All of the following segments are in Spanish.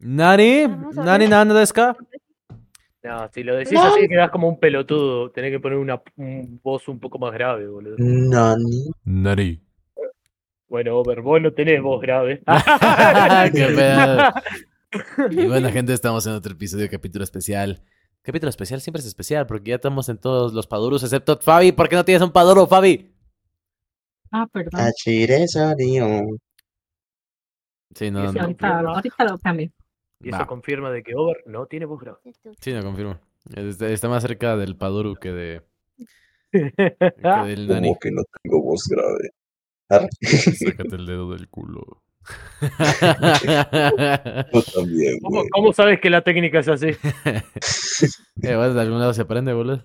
Nani, Nani. Nana Deska. No, si lo decís No. así quedás como un pelotudo. Tenés que poner una un voz un poco más grave, boludo. Nani. Nari. Bueno, Over, vos no tenés voz grave. Qué pedo. Y bueno, gente, estamos en otro episodio de capítulo especial. Capítulo especial siempre es especial porque ya estamos en todos los padurus excepto Fabi. ¿Por qué no tienes un paduro, Fabi? Ah, perdón. Sí, no, Eso no. ahorita, ahorita lo cambio. Y eso confirma de que Over no tiene voz grave. Sí, no confirmo. Está, más cerca del paduru que de que del Nani. Como que no tengo voz grave. Arre. Sácate el dedo del culo. Tú también, ¿Cómo, cómo sabes que la técnica es así? Eh, bueno, de algún lado se aprende, boludo.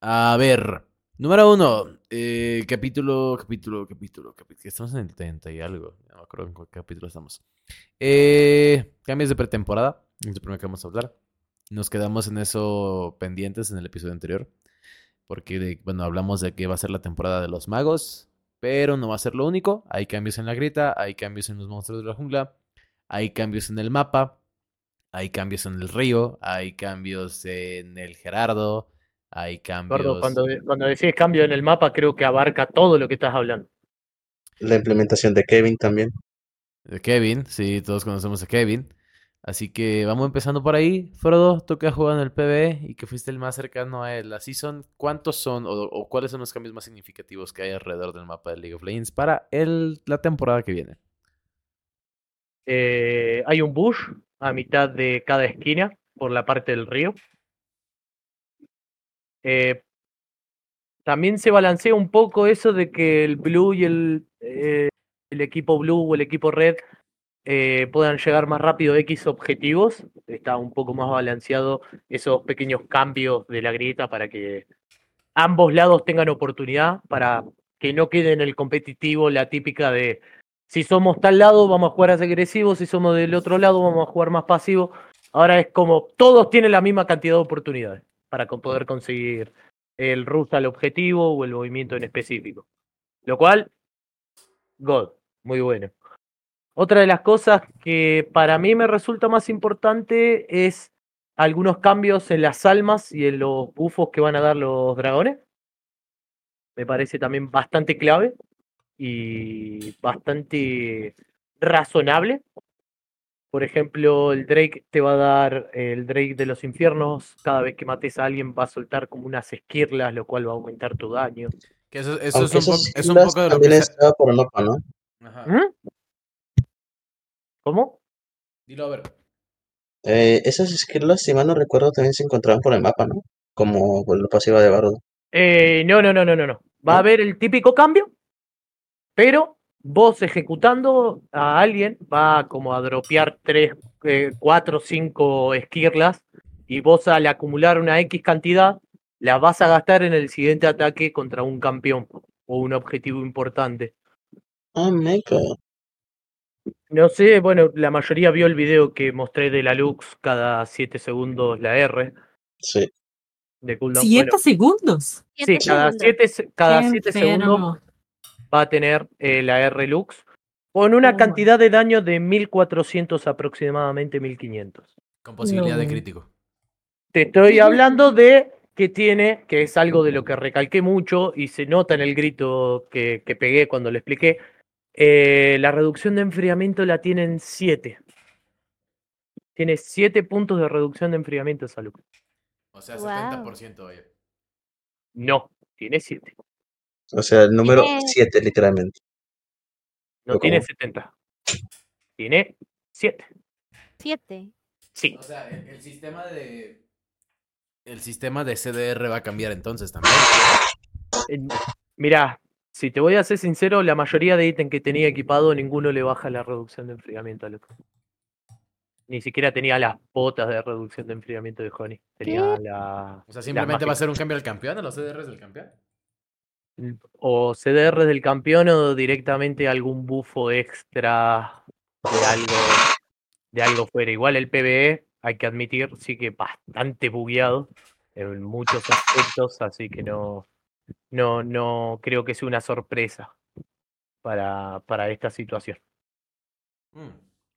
A ver. Número uno. eh, capítulo, capítulo, capítulo, capítulo. Estamos en el 30 y algo. No me acuerdo en qué capítulo estamos. Eh, cambios de pretemporada. Es lo primero que vamos a hablar. Nos quedamos en eso pendientes en el episodio anterior. Porque, bueno, hablamos de que va a ser la temporada de los magos. Pero no va a ser lo único. Hay cambios en la grita. Hay cambios en los monstruos de la jungla. Hay cambios en el mapa. Hay cambios en el río, hay cambios en el Gerardo, hay cambios. Gordo, cuando, cuando decís cambio en el mapa, creo que abarca todo lo que estás hablando. La implementación de Kevin también. De Kevin, sí, todos conocemos a Kevin. Así que vamos empezando por ahí. Frodo, tú que has jugado en el PvE y que fuiste el más cercano a la season, ¿cuántos son o, o cuáles son los cambios más significativos que hay alrededor del mapa de League of Legends para el, la temporada que viene? Eh, hay un bush a mitad de cada esquina por la parte del río. Eh, también se balancea un poco eso de que el blue y el, eh, equipo blue o el equipo red eh, puedan llegar más rápido a X objetivos. Está un poco más balanceado esos pequeños cambios de la grieta para que ambos lados tengan oportunidad, para que no quede en el competitivo la típica de si somos tal lado vamos a jugar agresivo, si somos del otro lado vamos a jugar más pasivo. Ahora es como todos tienen la misma cantidad de oportunidades para poder conseguir el rush al objetivo o el movimiento en específico. Lo cual, God, muy bueno. Otra de las cosas que para mí me resulta más importante es algunos cambios en las almas y en los bufos que van a dar los dragones. Me parece también bastante clave y bastante razonable. Por ejemplo, el Drake te va a dar el Drake de los infiernos. Cada vez que mates a alguien va a soltar como unas esquirlas, lo cual va a aumentar tu daño. Que eso, eso es, un esas poco, es un islas poco de lo también que se- por el mapa, ¿no? Ajá. ¿Mm? ¿Cómo? Dilo a ver. Eh, esas skills, si mal no recuerdo, también se encontraban por el mapa, ¿no? Como por la pasiva de Bardo. Eh, no, no, no, no, no, no. Va a haber el típico cambio, pero vos ejecutando a alguien va como a dropear 3, 4, 5 esquirlas y vos al acumular una X cantidad la vas a gastar en el siguiente ataque contra un campeón o un objetivo importante. Ah, meca. No sé, bueno, la mayoría vio el video que mostré de la Lux cada 7 segundos la R Sí. de cooldown. Siete Bueno, segundos. sí, cada segundos. 7 cada siete segundos. Va a tener eh, la R Lux con una Oh, cantidad de daño de 1400 aproximadamente 1500. Con posibilidad de crítico. Te estoy hablando de que tiene, que es algo de lo que recalqué mucho y se nota en el grito que, que pegué cuando le expliqué, eh, la reducción de enfriamiento la tienen 7. Tiene 7 puntos de reducción de enfriamiento esa Lux. O sea, Guau. 70%, oye. No, tiene 7. O sea, el número Tiene- 7, literalmente. No ¿O tiene cómo? 70. Tiene 7. Siete. Sí. O sea, el, el sistema de. El sistema de CDR va a cambiar entonces también. Eh, Mirá, si te voy a ser sincero, la mayoría de ítems que tenía equipado, ninguno le baja la reducción de enfriamiento a Lux. Ni siquiera tenía las botas de reducción de enfriamiento de Honey. Tenía la. O sea, simplemente va a ser un cambio al campeón, a los CDRs del campeón. O CDR del campeón o directamente algún bufo extra de algo, de algo fuera. Igual el PvE, hay que admitir, sí que bastante bugueado en muchos aspectos, así que no, no, no creo que sea una sorpresa para, para esta situación. Mm.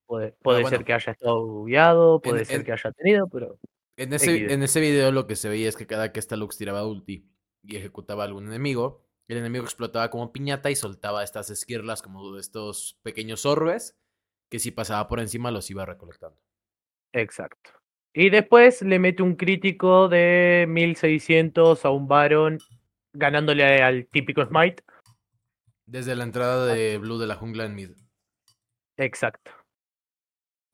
Puede, puede bueno. ser que haya estado bugueado, puede En- ser en- que haya tenido, pero En ese, en ese video lo que se veía es que cada que esta Lux tiraba ulti y ejecutaba algún enemigo, el enemigo explotaba como piñata y soltaba estas esquirlas como estos pequeños orbes que si pasaba por encima los iba recolectando. exacto. Y después le mete un crítico de 1600 a un Baron, ganándole al típico Smite. Desde la entrada de Blue de la jungla en mid. Exacto.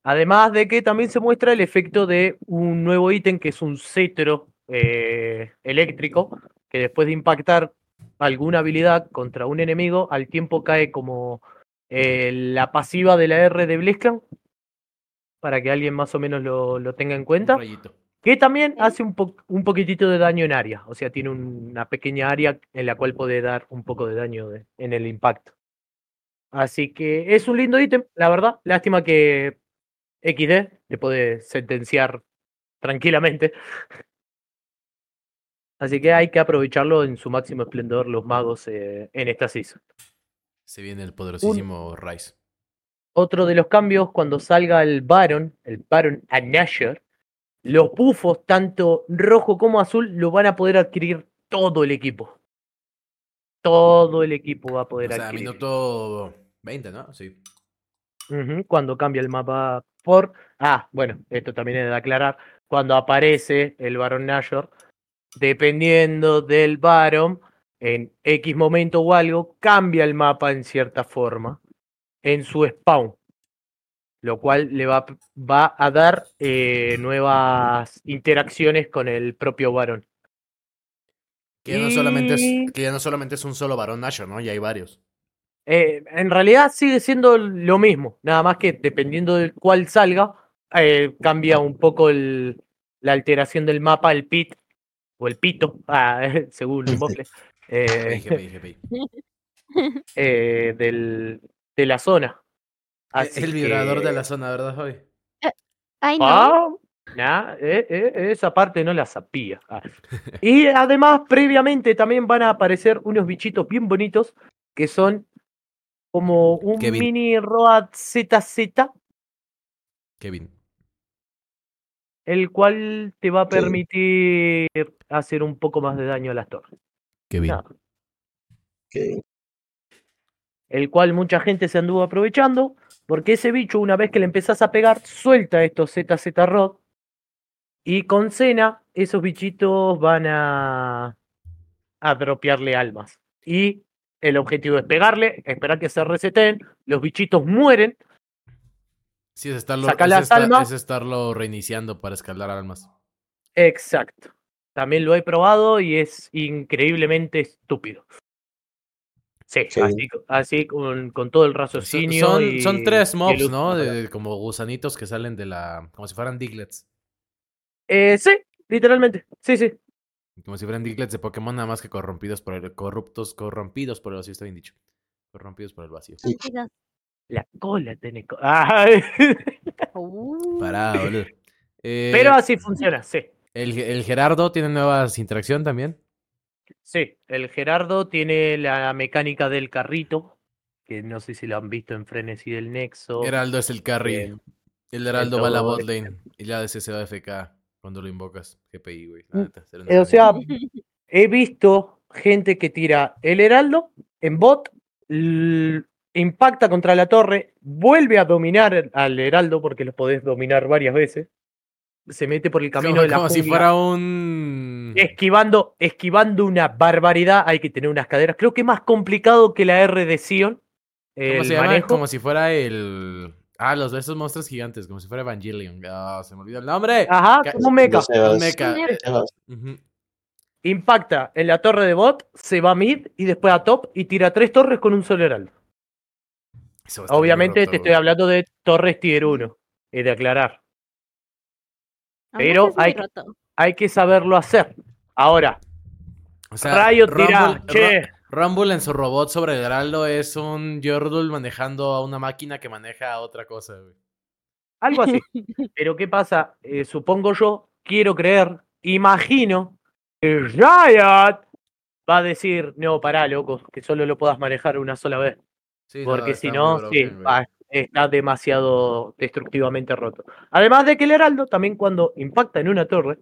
Además de que también se muestra el efecto de un nuevo ítem que es un cetro eh, eléctrico, que después de impactar alguna habilidad contra un enemigo, al tiempo cae como eh, la pasiva de la R de Blitzcrank, para que alguien más o menos lo, lo tenga en cuenta. Que también hace un, po- un poquitito de daño en área. O sea, tiene una pequeña área en la cual puede dar un poco de daño de- en el impacto. Así que es un lindo ítem, la verdad. Lástima que XD le puede sentenciar tranquilamente. Así que hay que aprovecharlo en su máximo esplendor los magos eh, en esta season. Se viene el poderosísimo Rice. Otro de los cambios cuando salga el Baron, el Baron a Nasher, los bufos, tanto rojo como azul, lo van a poder adquirir todo el equipo. Todo el equipo va a O poder sea, adquirir. minuto 20, ¿no? Sí. Cuando cambia el mapa por. Ah, bueno, esto también es de aclarar. Cuando aparece el Baron Nashor, dependiendo del Baron, en X momento o algo, cambia el mapa en cierta forma en su spawn. Lo cual le va, va a dar eh, nuevas interacciones con el propio Baron. Que, no solamente es, que ya no solamente es un solo varón Nashor, ¿no? Ya hay varios. Eh, en realidad sigue siendo lo mismo, nada más que dependiendo del cual salga, eh, cambia un poco el- la alteración del mapa, el pit o el pito, ah, según Mofle, eh, GPI, GPI. eh, del, de la zona. Así el vibrador de la zona, ¿verdad, Javi? Ay, no. Ah, nah, eh, eh, esa parte no la sabía. Ah. Y además, previamente también van a aparecer unos bichitos bien bonitos que son como un Kevin. mini Road ZZ, Kevin. El cual te va a Sí. permitir hacer un poco más de daño a las torres. Kevin. Nada. Que- el cual mucha gente se anduvo aprovechando, porque ese bicho, una vez que le empezás a pegar, suelta estos ZZ Rod, y con Cena, esos bichitos van a, a dropearle almas. Y el objetivo es pegarle, esperar que se reseten, los bichitos mueren, Sí, es estarlo, es las estar- almas. es estarlo reiniciando para escalar almas. exacto. También lo he probado y es increíblemente estúpido. Sí, Sí. así, así con, con todo el raciocinio. son, y- son tres el mobs, ¿no? de como gusanitos que salen de la. Como si fueran diglets. Eh, sí, literalmente. Sí, sí. Como si fueran diglets de Pokémon, nada más que corrompidos por el. Corruptos, corrompidos por el vacío, está bien dicho. Corrompidos por el vacío. Sentidos. La cola tiene. co- Ay. Uh. Pará, boludo. Eh, Pero así funciona, sí. el, el Gerardo tiene nuevas interacción también. Sí, el Gerardo tiene la mecánica del carrito, que no sé si lo han visto en Frenesy del Nexo. Heraldo es el carry. eh, el Heraldo va a la bot lane. Y la DC se va a FK cuando lo invocas. GPI, güey. Eh, O sea, he visto gente que tira el Heraldo en bot, impacta contra la torre, vuelve a dominar al Heraldo, porque lo podés dominar varias veces. Se mete por el camino como, de la como si fuera un. esquivando, esquivando una barbaridad, hay que tener unas caderas. Creo que es más complicado que la R de Sion. ¿Cómo se llama? Como si fuera el. Ah, los de esos monstruos gigantes, como si fuera Evangelion. Ah, se me olvidó el nombre. Ajá, como un mecha. Un mecha. Impacta en la torre de bot, se va a mid y después a top y tira tres torres con un solo heraldo. Eso va a estar muy Obviamente roto, te estoy hablando de torres tier 1. He de aclarar. Pero es hay-. Hay que saberlo hacer. Ahora, O sea, Rayo tira. Rumble, Che, Ru- Rumble en su robot sobre el Heraldo es un Yordle manejando a una máquina que maneja a otra cosa, güey. algo así. Pero ¿qué pasa? Eh, supongo yo, quiero creer, imagino que Riot va a decir, no, pará, loco, que solo lo puedas manejar una sola vez. Sí, Porque si no, sí, va, está demasiado destructivamente roto. Además de que el heraldo también cuando impacta en una torre,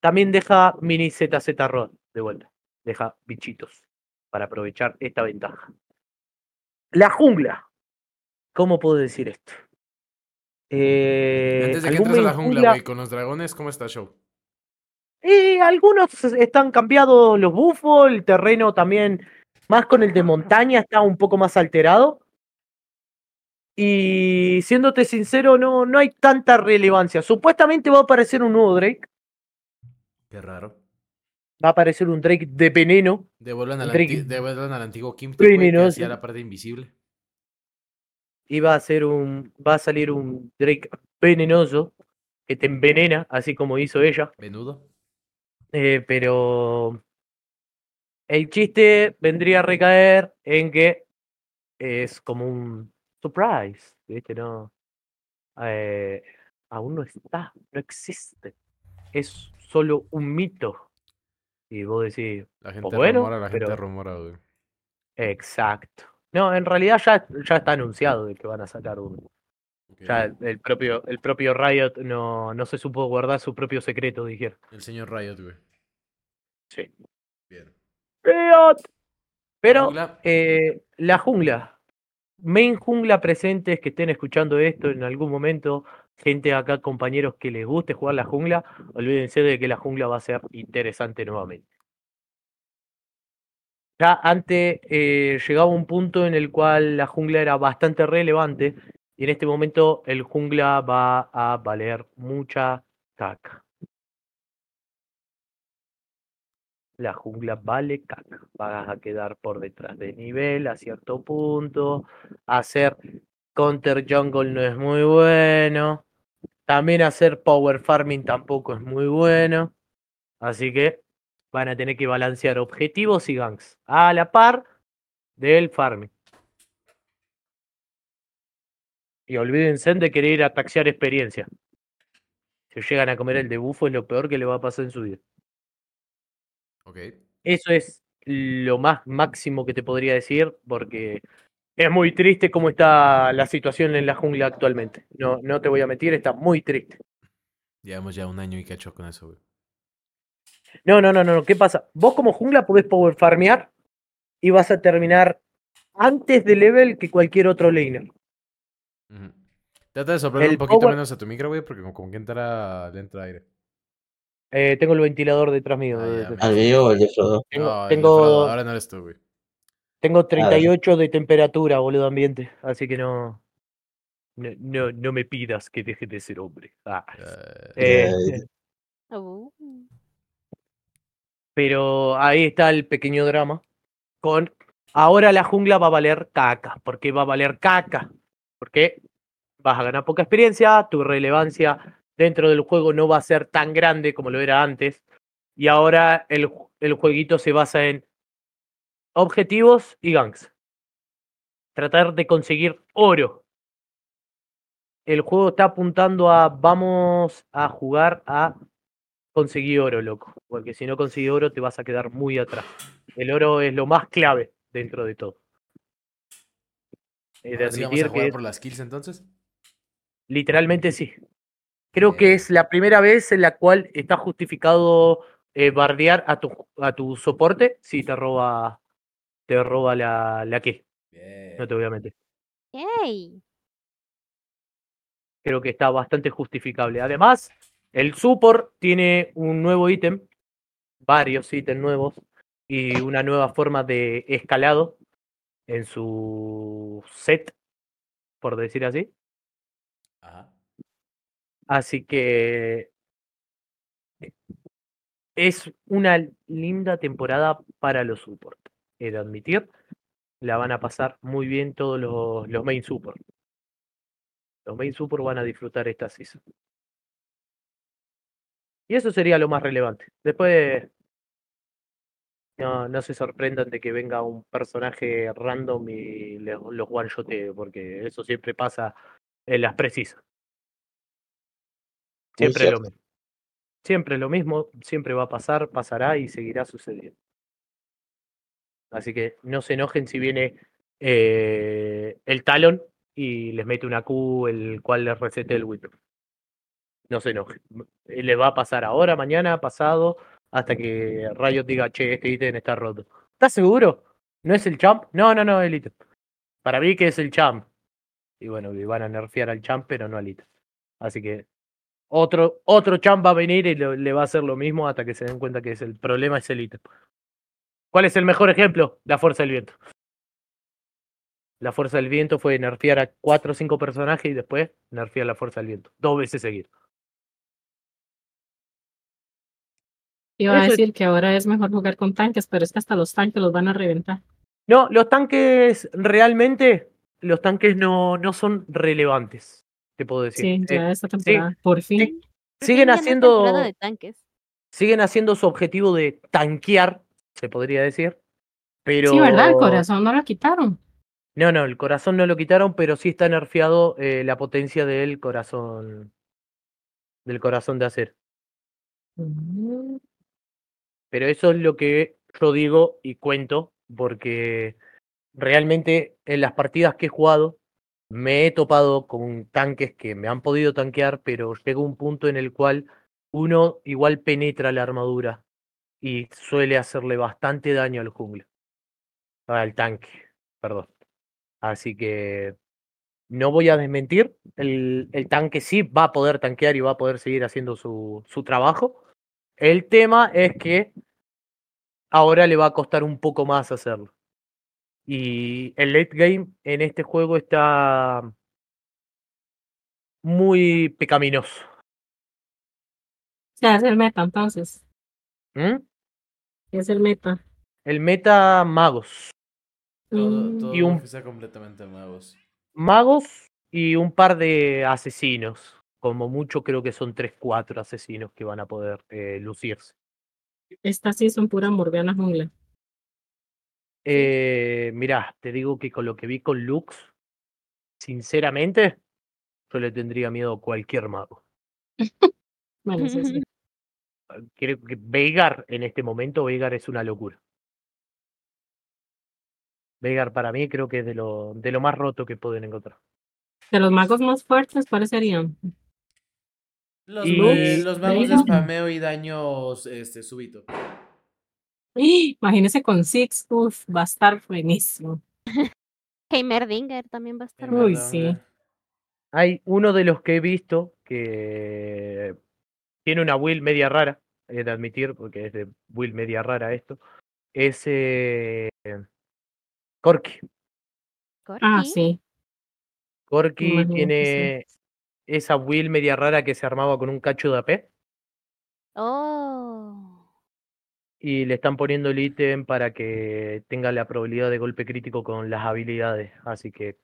también deja mini ZZ Rod de vuelta. Deja bichitos para aprovechar esta ventaja. La jungla. ¿Cómo puedo decir esto? Eh, Antes de que ¿algún entres a la jungla, güey, con los dragones, ¿cómo está el show? Y algunos están cambiados los bufos, el terreno también, más con el de montaña, está un poco más alterado. Y siéndote sincero, no, no hay tanta relevancia. Supuestamente va a aparecer un nuevo Drake. Qué raro. Va a aparecer un Drake de veneno. Devuelvan al, Drake- anti- devuelvan al antiguo Kim Venenoso. hacía la parte invisible. Y va a ser un. Va a salir un Drake venenoso. Que te envenena, así como hizo ella. Venudo. Eh, pero el chiste vendría a recaer en que es como un surprise, ¿viste? No, eh, aún no está, no existe. Es solo un mito. Y vos decís, La gente bueno, rumora, la gente pero- rumora, güey. exacto. No, en realidad ya, ya está anunciado de que van a sacar uno. Ya el, el propio, el propio Riot no, no se supo guardar su propio secreto, dijeron. El señor Riot, güey. Sí. Pero Jungla. eh, la jungla. Main jungla presentes que estén escuchando esto en algún momento. Gente acá, compañeros que les guste jugar la jungla. Olvídense de que la jungla va a ser interesante nuevamente. Ya antes eh, llegaba un punto en el cual la jungla era bastante relevante. Y en este momento el jungla va a valer mucha caca. La jungla vale caca. Vas a quedar por detrás de nivel a cierto punto. Hacer counter jungle no es muy bueno. También hacer power farming tampoco es muy bueno. Así que van a tener que balancear objetivos y ganks a la par del farming. Y olvídense de querer ir a taxear experiencia. Si llegan a comer el debufo es lo peor que le va a pasar en su vida. Eso es lo más máximo que te podría decir, porque es muy triste cómo está la situación en la jungla actualmente. No, no te voy a mentir, está muy triste. Llevamos ya un año y cacho con eso, güey. No, no, no, no. ¿Qué pasa? Vos como jungla podés power farmear y vas a terminar antes de level que cualquier otro laner. Ujú. Trata de soplar un poquito power- menos a tu micro, güey, porque como, como que entra, le entra aire. Eh, tengo el ventilador detrás mío. Ah, ¿Al mío o el de Frodo? Tengo, No, el tengo, Frodo, ahora no eres tú, güey. tengo 38 de temperatura, boludo, ambiente. Así que no, no, no, no me pidas que deje de ser hombre. Ah. Eh, Pero ahí está el pequeño drama. Con ahora la jungla va a valer caca. ¿Por qué va a valer caca? Porque vas a ganar poca experiencia, tu relevancia dentro del juego no va a ser tan grande como lo era antes. Y ahora el, el jueguito se basa en objetivos y ganks. Tratar de conseguir oro. El juego está apuntando a vamos a jugar a conseguir oro, loco. Porque si no consigues oro te vas a quedar muy atrás. El oro es lo más clave dentro de todo. He de sí vamos a jugar que por las kills entonces. literalmente sí. Creo que es la primera vez en la cual está justificado eh, bardear a tu, a tu soporte si te roba te roba la, la que. Bien. No te voy a mentir. yay. Creo que está bastante justificable. Además, el support tiene un nuevo ítem, varios ítems nuevos y una nueva forma de escalado en su set, por decir así. Así que es una linda temporada para los support. He de admitir, la van a pasar muy bien todos los, los main support. Los main support van a disfrutar esta season. Y eso sería lo más relevante. Después, no, no se sorprendan de que venga un personaje random y los one shotee, porque eso siempre pasa en las precisas. Siempre lo mismo. Siempre lo mismo, siempre va a pasar, pasará y seguirá sucediendo. Así que no se enojen si viene eh, el talón y les mete una Q el cual les resete el Windows. No se enoje. Eh, Le va a pasar ahora, mañana, pasado, hasta que Riot diga, che, este ítem está roto. ¿Estás seguro? ¿No es el champ? No, no, no, el ítem. Para mí que es el champ. Y bueno, van a nerfear al champ, pero no al ítem. Así que otro, otro champ va a venir y le va a hacer lo mismo hasta que se den cuenta que es el problema es el ítem. ¿Cuál es el mejor ejemplo? La fuerza del viento. La fuerza del viento fue nerfear a cuatro o cinco personajes y después nerfear la fuerza del viento. Dos veces seguidas. Iba a es- decir que ahora es mejor jugar con tanques, pero es que hasta los tanques los van a reventar. No, los tanques realmente, los tanques no, no son relevantes, te puedo decir. Sí, Eh, ya esta temporada. Por fin. sí. Siguen haciendo, de tanques. siguen haciendo su objetivo de tanquear, se podría decir. Pero... Sí, ¿verdad? El corazón no lo quitaron. No, no, el corazón no lo quitaron, pero sí está nerfeado eh, la potencia del corazón. Del corazón de acero. Mm, Pero eso es lo que yo digo y cuento, porque realmente en las partidas que he jugado me he topado con tanques que me han podido tanquear, pero llega un punto en el cual uno igual penetra la armadura y suele hacerle bastante daño al jungla. Al tanque, perdón. Así que no voy a desmentir, el, tanque sí va a poder tanquear y va a poder seguir haciendo su trabajo. El tema es que ahora le va a costar un poco más hacerlo. Y el late game en este juego está muy pecaminoso. O sea, es el meta, entonces. ¿Mm? Es el meta. El meta magos. Todo, Mm. todo Y un- que sea completamente nuevos. Magos y un par de asesinos. Como mucho creo que son 3-4 asesinos que van a poder eh, lucirse. Esta sí son pura Morgana jungla. Eh, mirá, te digo que con lo que vi con Lux, sinceramente, yo le tendría miedo a cualquier mago. Bueno, sí, sí. Creo que Veigar en este momento, Veigar es una locura. Veigar para mí creo que es de lo, de lo más roto que pueden encontrar. De los magos más fuertes, ¿cuáles serían? Los, Y- eh, los magos de spameo y daños este, súbito. ¡Ih! Imagínese con Six, va a estar buenísimo. Heimerdinger también va a estar. Uy, sí. Hay uno de los que he visto que tiene una will media rara, he de admitir, porque es de will media rara esto, es eh, Corky. Ah, sí. Corky tiene esa will media rara que se armaba con un cacho de AP Oh. Y le están poniendo el ítem para que tenga la probabilidad de golpe crítico con las habilidades. Así que,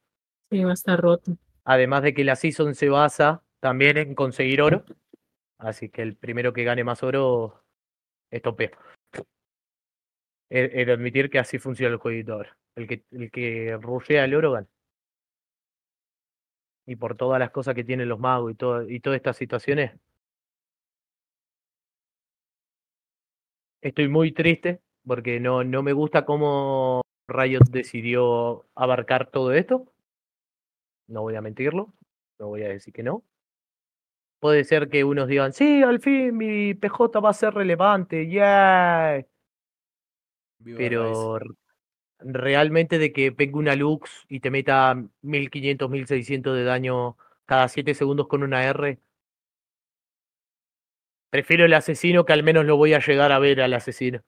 Sí, va a estar roto. además de que la season se basa también en conseguir oro, así que el primero que gane más oro es topeo. He, de admitir que así funciona el jueguito ahora. El que, el que rushea el oro gana. Y por todas las cosas que tienen los magos y, todo, y todas estas situaciones, estoy muy triste porque no, no me gusta cómo Riot decidió abarcar todo esto. No voy a mentirlo, no voy a decir que no. Puede ser que unos digan, sí, al fin mi PJ va a ser relevante, yeah. Viva Pero realmente de que venga una Lux y te meta 1500, 1600 de daño cada 7 segundos con una R. Prefiero el asesino que al menos lo voy a llegar a ver al asesino.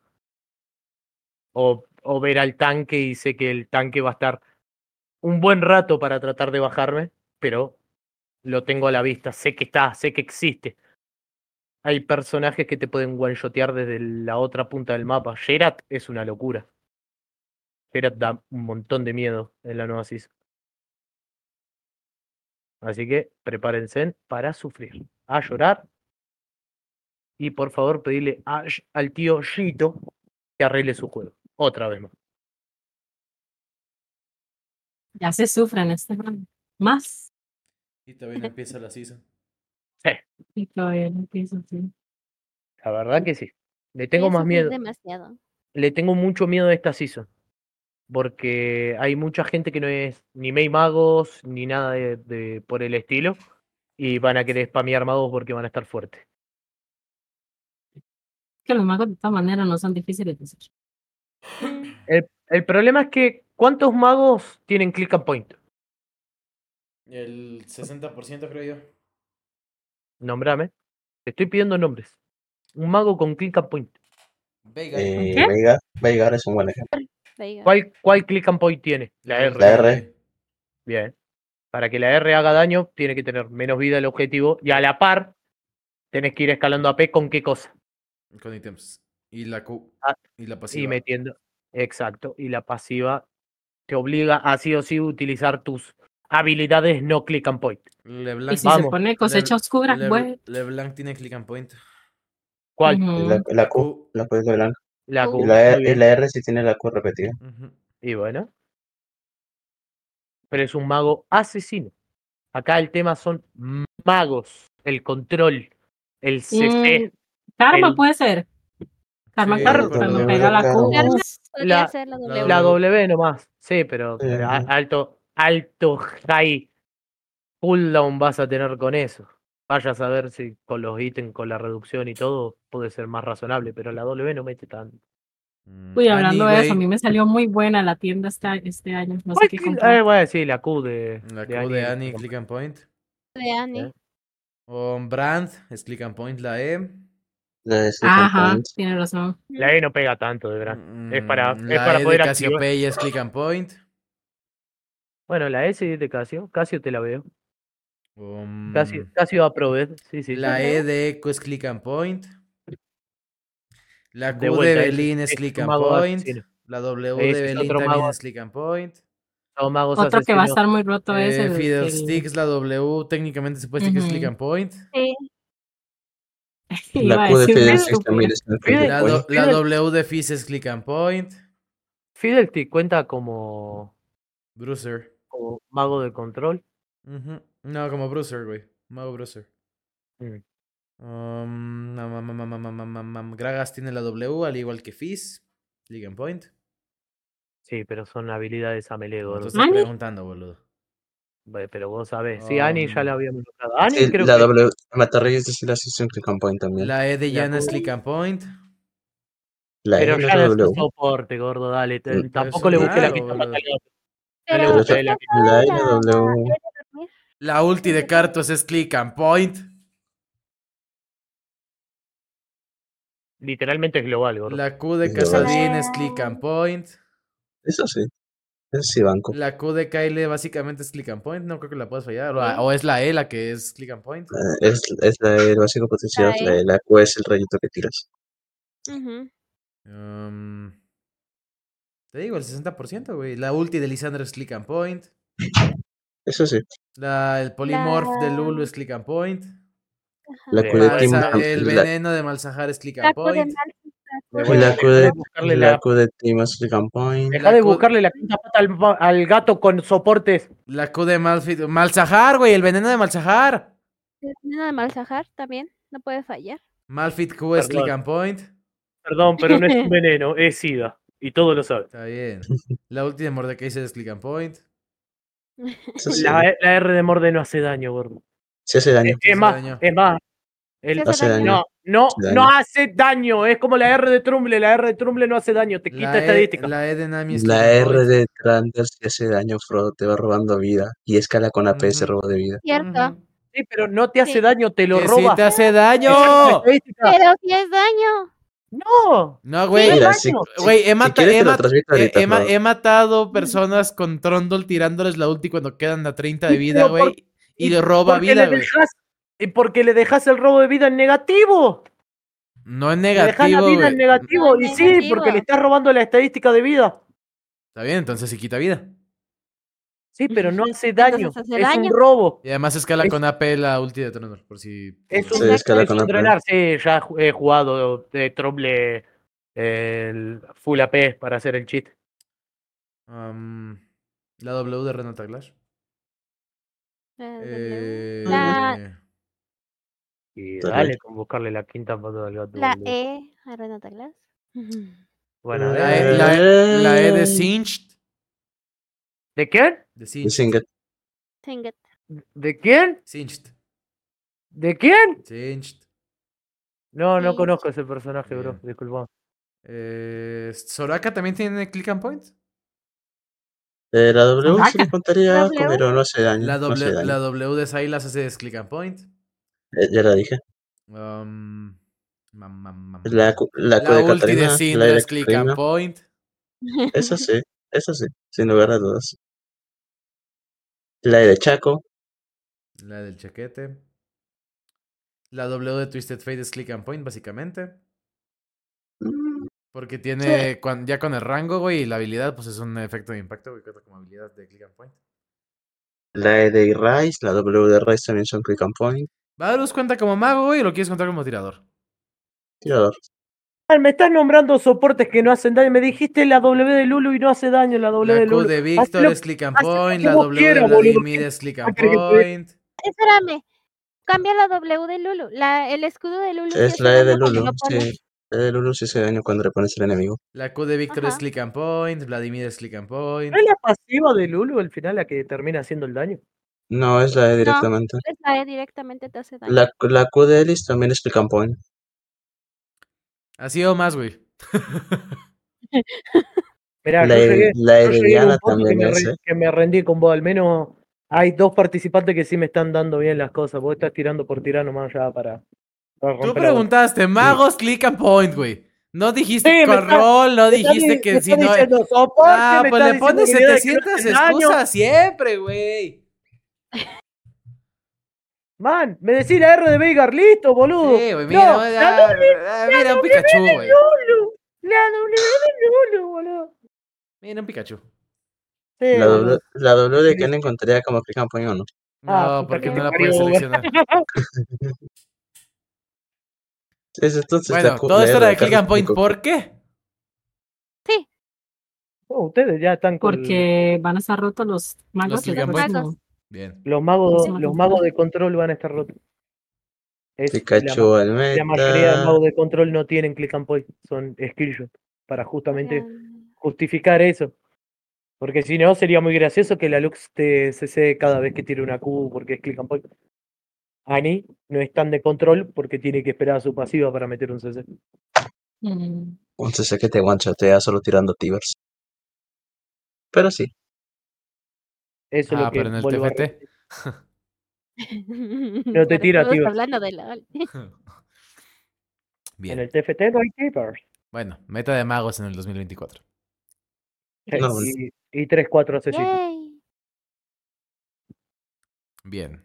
O, o ver al tanque y sé que el tanque va a estar un buen rato para tratar de bajarme, pero lo tengo a la vista, sé que está, sé que existe. Hay personajes que te pueden one-shotear desde la otra punta del mapa. Geralt es una locura. Geralt da un montón de miedo en la nueva. Así que prepárense para sufrir, a llorar. Y por favor pedirle a- al tío Shito que arregle su juego. Otra vez más. Ya se sufren este. Más. Y todavía no empieza la season. Y todavía no empieza así. La verdad que sí. Le tengo Sí, más miedo. demasiado. Le tengo mucho miedo a esta season. porque hay mucha gente que no es ni May magos ni nada de, de- por el estilo y van a querer spamear magos porque van a estar fuertes. Que los magos de todas maneras no son difíciles de hacer. El, el problema es que ¿cuántos magos tienen click and point? El 60% creo yo. Nombrame. Te estoy pidiendo nombres. Un mago con click and point. Veigar. Eh. Veigar, Veigar es un buen ejemplo. Veigar. ¿Cuál, ¿Cuál click and point tiene? La R. La R. Bien. Para que la R haga daño, tiene que tener menos vida el objetivo. Y a la par, tenés que ir escalando AP con qué cosa. Con ítems. Y la Q. Ah, y la Y pasiva. metiendo. Exacto. Y la pasiva te obliga a sí o sí utilizar tus habilidades no click and point. LeBlanc, Y si Vamos. se pone cosecha oscura, Le- bueno. LeBlanc tiene click and point. ¿Cuál? La, la Q, la Q es de blanco. La Q. Y R, y bien. la R sí tiene la Q repetida. Y bueno. Pero es un mago asesino. Acá el tema son magos, el control, el CC. Mm, Karma el- puede ser. Karma Sí, cuando, cuando la pega la Q. La- ser la la W. La W nomás. Sí, pero Sí. alto, alto high cooldown vas a tener con eso. Vaya a saber si con los ítems, con la reducción y todo, puede ser más razonable, pero la W no mete tanto. Mm, Uy, hablando de eso, a mí me salió muy buena la tienda este, este año. No sé qué eh, voy a decir la Q de. La de Q de Annie. Annie, click and point. De Annie. ¿Eh? O Brand, es click and point. La E. La de Ajá, Point. tiene razón. La E no pega tanto, de verdad. Es para- Mm, es la para E poder de activar. Cassiopeia es click and point. Bueno, la S de Casio, Casio te la veo. O, Casio, mm, Casio aprobé, sí, sí. La sí. E de Echo es click and point. La Q De de, vuelta, es- Belín es es click and point. asesino. La W Ese de es Belín también mago es click and point. Otro que va a estar muy roto es Eh, el, el- Fiddlesticks, la W técnicamente se puede decir que es click and point. Sí. La a Q de decir una Fiddlesticks estúpida. también es el Fidel- Click La, and do- Point. la Fidel- W de Fizz es click and point. Fidelity cuenta como, Bruiser. como mago de control. No, como Bruiser, güey. Mago Bruiser. Mm. Um. Gragas tiene la W, al igual que Fizz. Click and point. Sí, pero son habilidades a melee, No estoy ¿Ani? preguntando, boludo. Pero vos sabés. Sí, Annie ya la habíamos nombrado. Annie Sí, creo la que W, Matarreyes es un Click and Point también. La E de La Yana es click and point. La Pero E no ya es no la es soporte, gordo, dale. Mm. tampoco le es busque la gato. No Pero la La E la la- la-. La ulti de Cartos es click and point. Literalmente es global, gordo. La Q de Casadín es click and point. Eso sí. Eso sí, banco. La Q de Kyle básicamente es click and point. No creo que la puedas fallar. O, es la E la que es click and point. Eh, Es, es la, el básico potencial. La La, la Q es el rayito que tiras. Um, te digo, el 60%, güey. La ulti de Lisandro es click and point. Eso sí. La, el polymorph de La- Lulu es click and point. La. Q de Malza- el La, veneno de Malzahar es click and de point. De la Q de- Q dejá de, de buscarle la la- Q de Tim es Click and Point. Deja de buscarle la quinta pata al, al gato con soportes. La Q de Malphite. Malzahar, güey. El veneno de Malzahar. El veneno de Malzahar también. No puede fallar. Malphite Q es click Perdón. and point. Perdón, pero no es un veneno, es SIDA. Y todo lo sabe. Está bien. La ulti de Mordecai es click and point. La, la R de Morde no hace daño, gordo. Sí hace daño. Es, hace es más, daño. es más. Hace daño. no, no, Hace no daño. hace daño. Es como la R de Trumble. La R de Trumble no hace daño. Te quita La e, estadística. la e de Nami es La R de Trander sí hace daño, Frodo. Te va robando vida. Y escala con AP ese Ujú. robo de vida. Cierto. Sí, pero no te hace Sí. daño, te lo Que sí roba. te hace daño. Pero si es daño. No. No, güey. Mira, si, si- Güey, he, si mata- he he- ahorita, he ma- Frodo. he matado personas con Trondol tirándoles la ulti cuando quedan a 30 de vida, güey. por- Y le roba vida, güey. Y porque le dejas el robo de vida en negativo. No es Le dejas la negativo, vida en güey. negativo. No y sí, negativo. porque le estás robando la estadística de vida. Está bien, entonces sí quita vida. Sí, pero no hace daño. Hace es daño. un robo. Y además escala Es- con AP la ulti de Trondol, por si... Es un, Sí, escala es con un AP. drenar. Sí, ya he jugado de Tromble el full AP para hacer el cheat. La W de Renata W. Eh, La- Y dale con buscarle la quinta pata del gato. La boludo. E a Renata Glass. Bueno, la, e, la, e- la E de Singed ¿De quién? De de Singed. Singed. ¿De quién? Singed. ¿De quién? Singed. No, no conozco ese personaje, bro. Bien. Disculpa. Eh, ¿Soraka también tiene click and point? Eh, la W Soraka. le contaría, pero no hace daño. La no hace W, daño. la w de Sylas hace es click and point. Eh, ya la dije. Um, mam, mam, mam, La, la, de ulti Syndra de es click and point. Eso sí, eso sí, sin lugar a dudas. La E de Chaco, La del chaquete. La W de Twisted Fate es click and point, básicamente. mm, Porque tiene, ya con el rango, güey, y la habilidad, pues es un efecto de impacto, güey, cuenta como habilidad de click and point. la E de Rice, la W de Rice también son click and point. Varus cuenta como mago, güey, y lo quieres contar como tirador. Tirador. Me estás nombrando soportes que no hacen daño. Me dijiste la W de Lulu y no hace daño la W La de Q Lulu. de Haz Victor lo- es click and point, la W de. Vladimir es click and point. Espérame. Cambia la W de Lulu. La, el escudo de Lulu. Es la E de Lulu, sí. La E de Lulu sí hace daño cuando le pones el enemigo. La Q de Victor es click and point, Vladimir es click and point. ¿No es la pasiva de Lulu al final la que termina haciendo el daño? No, es la E directamente. Es la E directamente te hace daño. La, la Q de Ellis también es click and point. Así o más, güey. Mirá, La yo E, llegué, la E yo llegué un punto que también me, es. re- ¿eh? que me rendí con vos. Al menos hay dos participantes que sí me están dando bien las cosas. Vos estás tirando por tirar nomás ya para, para Tú preguntaste, magos, click and point, güey. No dijiste Sí, me con está- rol, no dijiste di- que si no. Ah, pues le pones diciendo que no 700 hace daño. excusas siempre, güey. Man, me decís la R de Veigar, listo, boludo. Sí, güey, No, mira, la mira un Pikachu, güey. La W de Lulu, boludo. Mira un Pikachu. Sí, La. W, la W de quién encontraría como click and point o no. No, Ah, porque que no la puedes seleccionar. Es entonces Bueno, todo esto era de click and point. ¿por qué? Sí, No, ustedes ya están con Porque van a estar rotos los magos. Los click Bien. los magos, los magos de control van a estar rotos. Es la, Pikachu al la mayoría de magos de control no tienen click and point, son skillshot para justamente justificar eso. Porque si no, sería muy gracioso que la Lux te CC cada vez que tire una Q porque es click and point. Annie no es tan de control porque tiene que esperar a su pasiva para meter un CC. Mm, Entonces sé que te one-shotea solo tirando tibers. Pero sí. Eso es Ah, lo que pero en el TFT. No te Pero tira, tío. hablando de LOL. En Bien. el TFT no hay keepers. Bueno, meta de magos en el 2024. Sí, No, y, y 3-4 asesinos. Bien.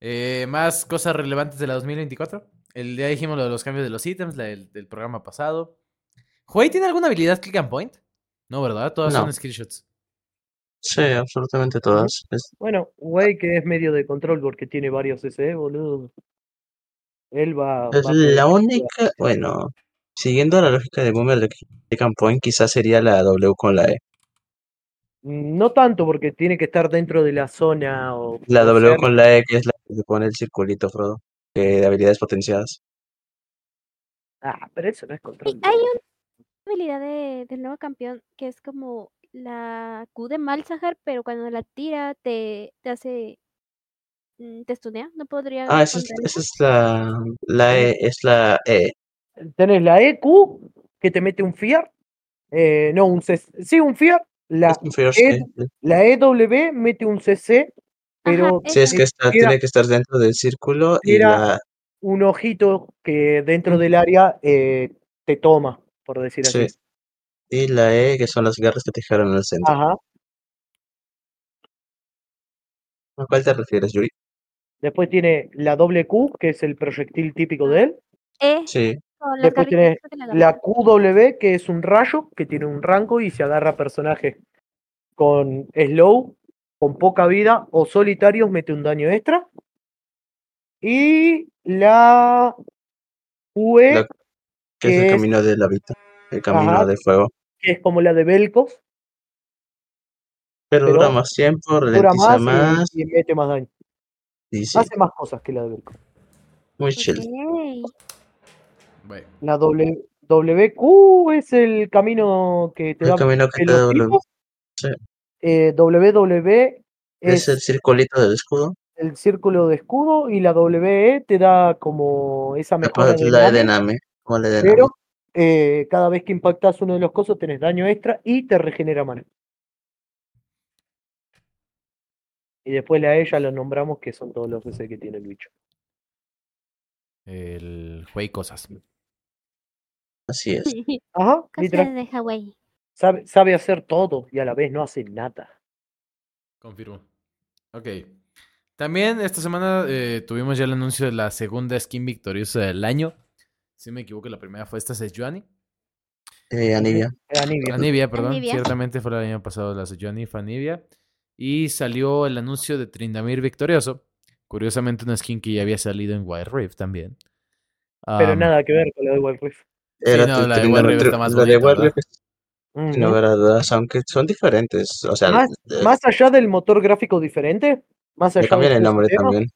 Eh, más cosas relevantes de la 2024. El día dijimos lo de los cambios de los ítems, la del, del programa pasado. ¿Huey tiene alguna habilidad click and point? No, ¿verdad? Todas No. son screenshots. Sí, absolutamente todas. Es- Bueno, Way que es medio de control porque tiene varios CC, boludo. Él va. Es va a poder- la única, bueno, siguiendo la lógica de Boomer de Point, quizás sería la W con la E. No tanto porque tiene que estar dentro de la zona o. La o W sea, con la E, que es la que te pone el circulito, Frodo, que de habilidades potenciadas. Ah, pero eso no es control. Sí, hay una habilidad de, del nuevo campeón que es como la Q de Malzahar, pero cuando la tira te, te hace. mm, te estunea. No podría. Ah, esa es, esa es la, la E, es la E. Tenés la EQ que te mete un Fear. Eh, no, un CC. Sí, un Fear. La, Es un Fear, E- sí. la EW mete un CC, pero Sí, es que está, tiene que estar dentro del círculo y la, un ojito que dentro del área eh, te toma, por decir sí, así. Y la E, que son las garras que te dejaron en el centro. Ajá. ¿A cuál te refieres, Yuri? Después tiene la doble Q, que es el proyectil típico de él. E Sí, Después tiene la. QW, que es un rayo, que tiene un rango y se agarra a personajes con slow, con poca vida o solitarios, mete un daño extra. Y la UE, La- que es el es- camino de la vida, el camino Ajá. de fuego. Que es como la de Belcos, Pero, Pero dura más tiempo, dura ralentiza más, más, y, y mete más daño. sí, Hace más cosas que la de Belcos. muy chill. La w, WQ es el camino que te El da camino que te da W. Sí. eh, WWE Es es el circulito del escudo. el círculo de escudo y la WE te da como esa mejora Después de la de la de Nami. pero eh, cada vez que impactas uno de los cosos tenés daño extra y te regenera mana. Y después la ella lo nombramos que son todos los DC que tiene el bicho. El juego y cosas. Así es. Ajá, Cosas de Hawái. Sabe, sabe hacer todo y a la vez no hace nada. Confirmo. Ok. También esta semana eh, tuvimos ya el anuncio de la segunda skin victoriosa del año. Si me equivoco, la primera fue esta Sejuani. Eh, Anivia. Eh, Anivia. Anivia, perdón. Anivia. Ciertamente fue el año pasado la Sejuani, fue Anivia. Y salió el anuncio de Trindamir victorioso. Curiosamente, una skin que ya había salido en Wild Rift también. Pero nada que ver con lo de Wild Rift. Era no, tu la de Wild Rift está más la de bonita, Wild ¿verdad? Rift, lugar a dudas, aunque son diferentes. O sea, Más, eh, más allá del motor gráfico diferente, más allá cambian de el nombre ese tema, también.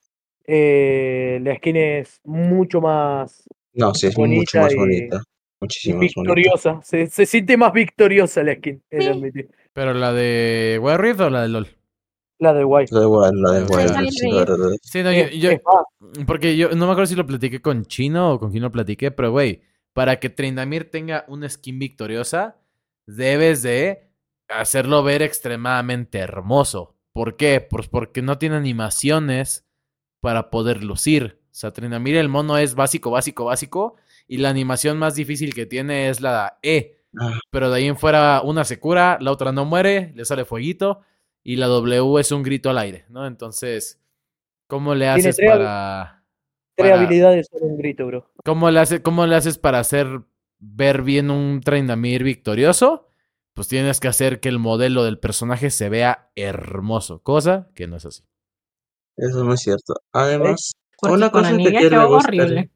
eh, la skin es mucho más No, sí, es mucho más y- bonita. Muchísimo más bonita. victoriosa. Se, se siente más victoriosa la skin. Sí. ¿Pero la de Wild Rift o la de LOL? La de White. La de Wild, la de Sí, Wild sí. No, yo, Porque yo no me acuerdo si lo platiqué con Chino o con quién lo platiqué, pero güey, para que Trindamir tenga una skin victoriosa, debes de hacerlo ver extremadamente hermoso. ¿Por qué? Pues porque no tiene animaciones para poder lucir. O sea, Trindamir el mono es básico, básico, básico, y la animación más difícil que tiene es la E. Ah. Pero de ahí en fuera una se cura, la otra no muere, le sale fueguito, y la W es un grito al aire, ¿no? Entonces, ¿cómo le Tiene haces tres para... tres para- habilidades son un grito, bro. ¿Cómo le, hace, ¿Cómo le haces para hacer ver bien un Trindamir victorioso? Pues tienes que hacer que el modelo del personaje se vea hermoso, cosa que no es así. Eso es muy cierto. Además, Porque una con cosa que Anivia quiero quedó horrible.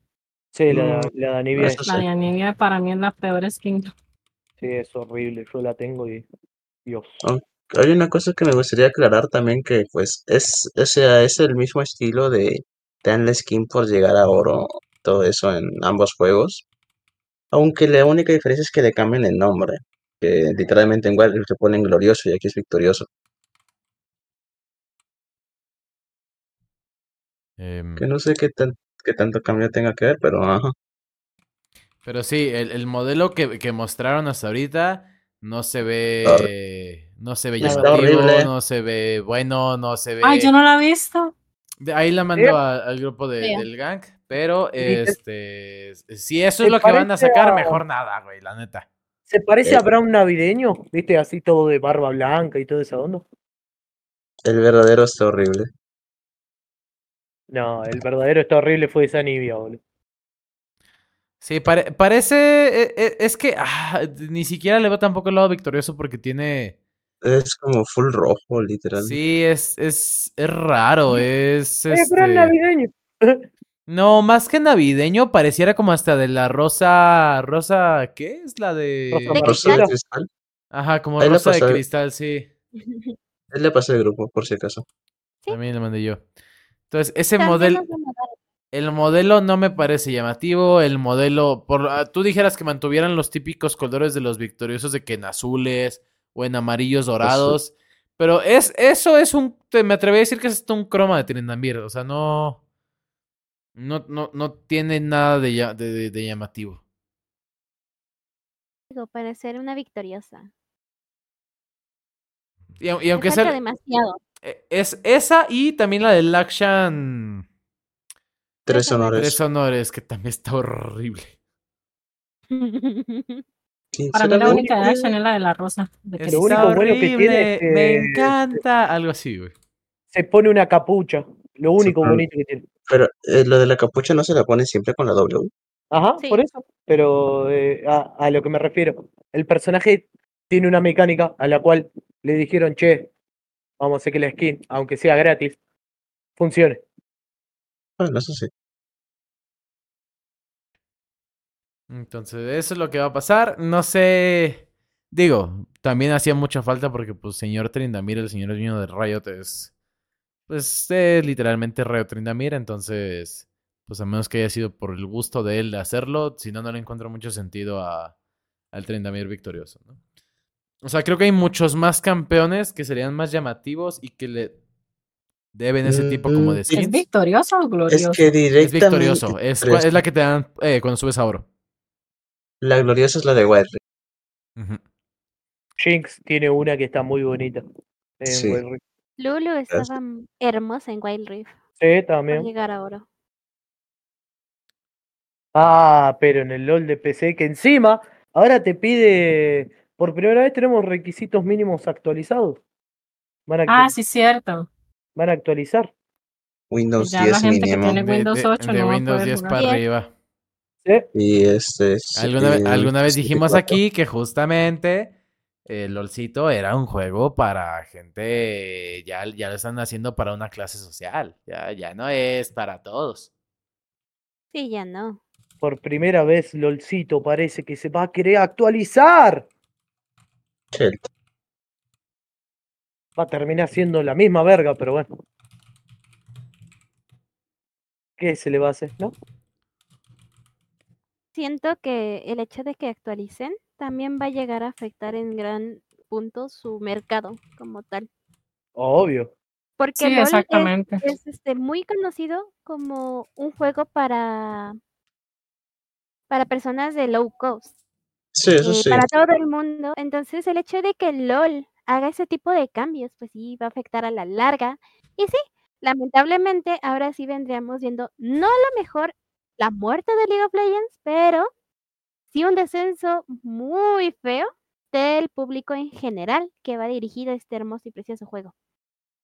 Sí, la, la de Anivia es, La de Anivia para mí es la peor skin. sí, es horrible. Yo la tengo y. Dios. Oh. Hay una cosa que me gustaría aclarar también que pues es, o sea, es el mismo estilo de dan la skin por llegar a oro, todo eso en ambos juegos. Aunque la única diferencia es que le cambian el nombre. Que literalmente en Wild le ponen glorioso y aquí es victorioso. Em, Que no sé qué tan, qué tanto cambio tenga que ver, pero ajá. pero sí, el, el modelo que, que mostraron hasta ahorita no se ve. No se ve Está llamativo, horrible. no se ve bueno, no se ve. Ay, yo no la he visto. De ahí la mando Sí. a- al grupo de- del gang. Pero, este. Si eso ¿Te es lo que van a parece sacar, a- mejor nada, güey, la neta. ¿Se parece a Eh. Brown navideño? ¿Viste? Así todo de barba blanca y todo esa onda. El verdadero está horrible. No, el verdadero está horrible fue esa Anivia, boludo. Sí, pare- parece. e- e- Es que ah, ni siquiera le veo tampoco el lado victorioso porque tiene. Es como full rojo, literal. Sí, es, es, es raro. Es. ¡Eh, Este... navideño! No, más que navideño, pareciera como hasta de la rosa. ¿Rosa qué es? La de. Rosa De Rosa de cristal. Ajá, como Ahí rosa de cristal, sí. Él le pasé el grupo, por si acaso. Sí. También le mandé yo. Entonces, ese modelo. El modelo no me parece llamativo. El modelo. Por, ah, tú dijeras que mantuvieran los típicos colores de los victoriosos de que en azules o en amarillos dorados. Pero es, eso es un. te- me atreví a decir que es un croma de Trindamir. O sea, no. No, no, no tiene nada de, ya- de, de- de llamativo. Digo, para ser una victoriosa. Y, aunque sea. demasiado. Eh, Es esa y también la de Lakshan. Tres honores. Tres honores. que también está horrible. Para mí la única de Action es la de la rosa. de Está Lo único bueno que tiene horrible, es que- Me encanta. Algo así, güey. Se pone una capucha. Lo único pero- bonito que tiene. Pero eh, lo de la capucha no se la pone siempre con la W. Ajá, Sí. por eso. Pero eh, a, a lo que me refiero. El personaje tiene una mecánica a la cual le dijeron, che, vamos a hacer que la skin, aunque sea gratis, funcione. Bueno, eso sí. Entonces, eso es lo que va a pasar. No sé. Digo, también hacía mucha falta porque, pues, señor Trindamir, el señor niño de Riot es. Pues, es literalmente Riot Trindamir. Entonces, pues, a menos que haya sido por el gusto de él de hacerlo, si no, no le encuentro mucho sentido a, al Trindamir victorioso, ¿no? O sea, creo que hay muchos más campeones que serían más llamativos y que le deben ese tipo como de Mm, ¿Es skins. victorioso o Es glorioso? que Es directamente. victorioso. Es, pero es es la que te dan eh, cuando subes a oro. La gloriosa es la de Wild Rift. Ujú. Jinx tiene una que está muy bonita. en Sí. Wild Rift. Lulu estaba hermosa en Wild Rift Sí, por también. llegar a oro. Ah, pero en el LOL de PC, que encima ahora te pide. Por primera vez tenemos requisitos mínimos actualizados. Van a, Ah, sí, cierto. van a actualizar. Windows Ya la 10 gente que tiene- Windows de- 8 de no va a Windows poder 10 jugar. para Bien. arriba. ¿sí? Y este. sí, Alguna, vez, alguna vez dijimos 64. aquí que justamente el LOLcito era un juego para gente, ya, ya lo están haciendo para una clase social, ya, ya no es para todos. Sí, ya no. Por primera vez LOLcito parece que se va a querer actualizar. Va a terminar siendo la misma verga, pero bueno. ¿Qué se le va a hacer, no? Siento que el hecho de que actualicen también va a llegar a afectar en gran punto su mercado como tal. Obvio. Porque Sí, LOL es- es, este, muy conocido como un juego para, para personas de low cost. Sí, eso eh, sí. para todo el mundo. Entonces, el hecho de que LOL haga ese tipo de cambios, pues sí va a afectar a la larga. Y sí, lamentablemente, ahora sí vendríamos viendo, no a lo mejor la muerte de League of Legends, pero sí un descenso muy feo del público en general que va dirigido a este hermoso y precioso juego.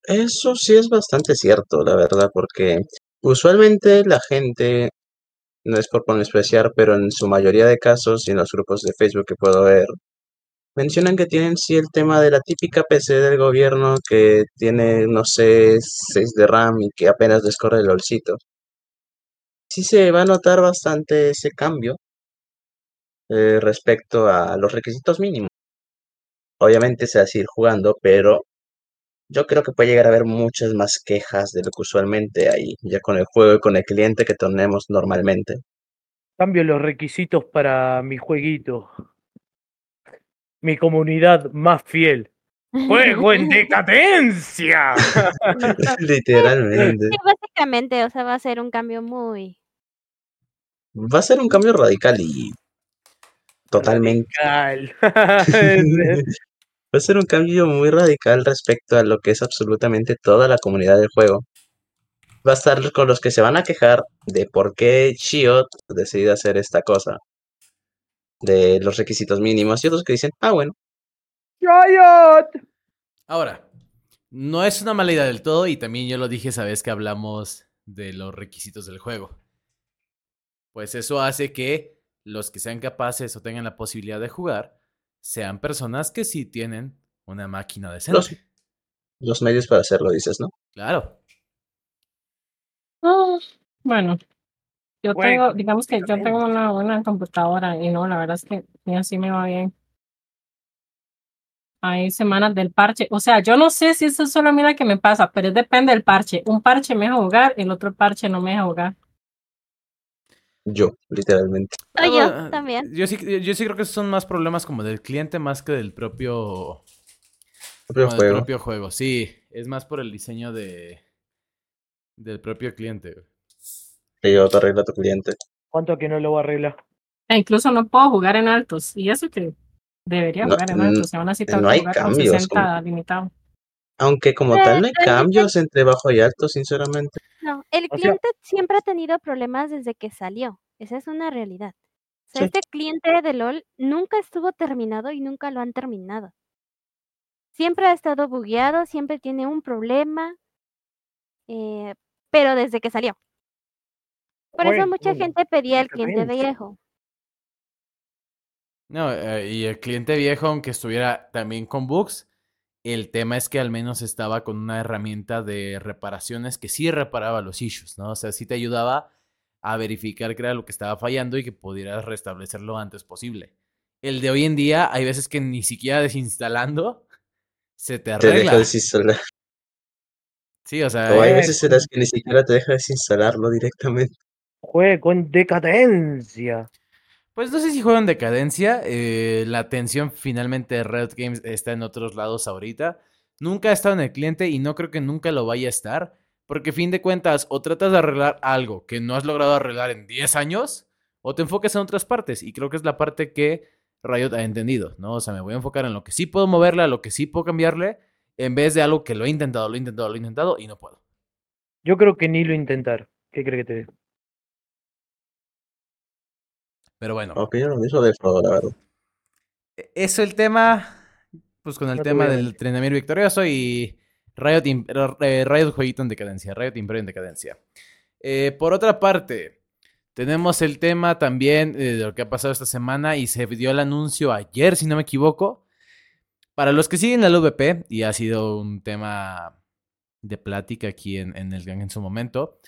Eso sí es bastante cierto, la verdad, porque usualmente la gente, no es por despreciar, pero en su mayoría de casos y en los grupos de Facebook que puedo ver, mencionan que tienen sí el tema de la típica PC del gobierno que tiene, no sé, 6 de RAM y que apenas les corre el olcito. Sí se va a notar bastante ese cambio eh, respecto a los requisitos mínimos. Obviamente se va a seguir jugando, pero yo creo que puede llegar a haber muchas más quejas de lo que usualmente hay, ya con el juego y con el cliente que tenemos normalmente. Cambio los requisitos para mi jueguito. Mi comunidad más fiel. ¡Juego en decadencia! Literalmente. Sí, básicamente, o sea, va a ser un cambio muy... Va a ser un cambio radical y totalmente. Cal. Va a ser un cambio muy radical respecto a lo que es absolutamente toda la comunidad del juego. Va a estar con los que se van a quejar de por qué Shiot decidió hacer esta cosa. De los requisitos mínimos y otros que dicen, ah, bueno, Riot. Ahora, no es una mala idea del todo y también yo lo dije esa vez que hablamos de los requisitos del juego. Pues eso hace que los que sean capaces o tengan la posibilidad de jugar sean personas que sí tienen una máquina decente. Los- los medios para hacerlo, dices, ¿no? Claro. Ah, bueno, yo Bueno, tengo, digamos que yo tengo una buena computadora y no, la verdad es que ni así me va bien. Hay semanas del parche. O sea, yo no sé si eso es solo a mí la que me pasa, pero depende del parche. Un parche me deja jugar, el otro parche no me deja jugar. Yo, literalmente. Ah, yo también. Yo sí, yo sí creo que son más problemas como del cliente más que del propio, Propio como del juego. propio juego. Sí, es más por el diseño de del propio cliente. Y yo te arregla tu cliente. ¿Cuánto que no lo va a arreglar? E incluso no puedo jugar en altos. Y eso que debería No, jugar en altos. Y aún así tengo no que hay jugar con cambios, 60 limitado. Aunque como tal no hay cambios entre bajo y alto, sinceramente. No, el O sea- cliente siempre ha tenido problemas desde que salió. Esa es una realidad. O sea, Sí. este cliente de LOL nunca estuvo terminado y nunca lo han terminado. Siempre ha estado bugueado, siempre tiene un problema, eh, pero desde que salió. Por eso mucha bueno, gente pedía el cliente viejo. No, eh, y el cliente viejo, aunque estuviera también con bugs, el tema es que al menos estaba con una herramienta de reparaciones que sí reparaba los issues, ¿no? O sea, sí te ayudaba a verificar qué era lo que estaba fallando y que pudieras restablecerlo lo antes posible. El de hoy en día, hay veces que ni siquiera desinstalando se te Te arregla. deja desinstalar. Sí, o sea, O hay eh, veces en las que ni siquiera te deja desinstalarlo directamente. Juego en decadencia. Pues no sé si juego en decadencia. eh, la atención finalmente de Riot Games está en otros lados ahorita. Nunca ha estado en el cliente y no creo que nunca lo vaya a estar. Porque fin de cuentas, o tratas de arreglar algo que no has logrado arreglar en 10 años, o te enfocas en otras partes. Y creo que es la parte que Riot ha entendido, ¿no? O sea, me voy a enfocar en lo que sí puedo moverle, a lo que sí puedo cambiarle, en vez de algo que lo he intentado, lo he intentado, lo he intentado y no puedo. Yo creo que ni lo intentar. ¿Qué cree que te diga? Pero bueno. Opino lo mismo de Frodo, la verdad. E- Eso el tema, pues con el No te tema del. Trenamir victorioso y Riot, eh, Riot Jueguito en decadencia, Riot Imperio en decadencia. Eh, por otra parte, tenemos el tema también eh, de lo que ha pasado esta semana y se dio el anuncio ayer, si no me equivoco. Para los que siguen el VP, y ha sido un tema de plática aquí en, en el gang en su momento,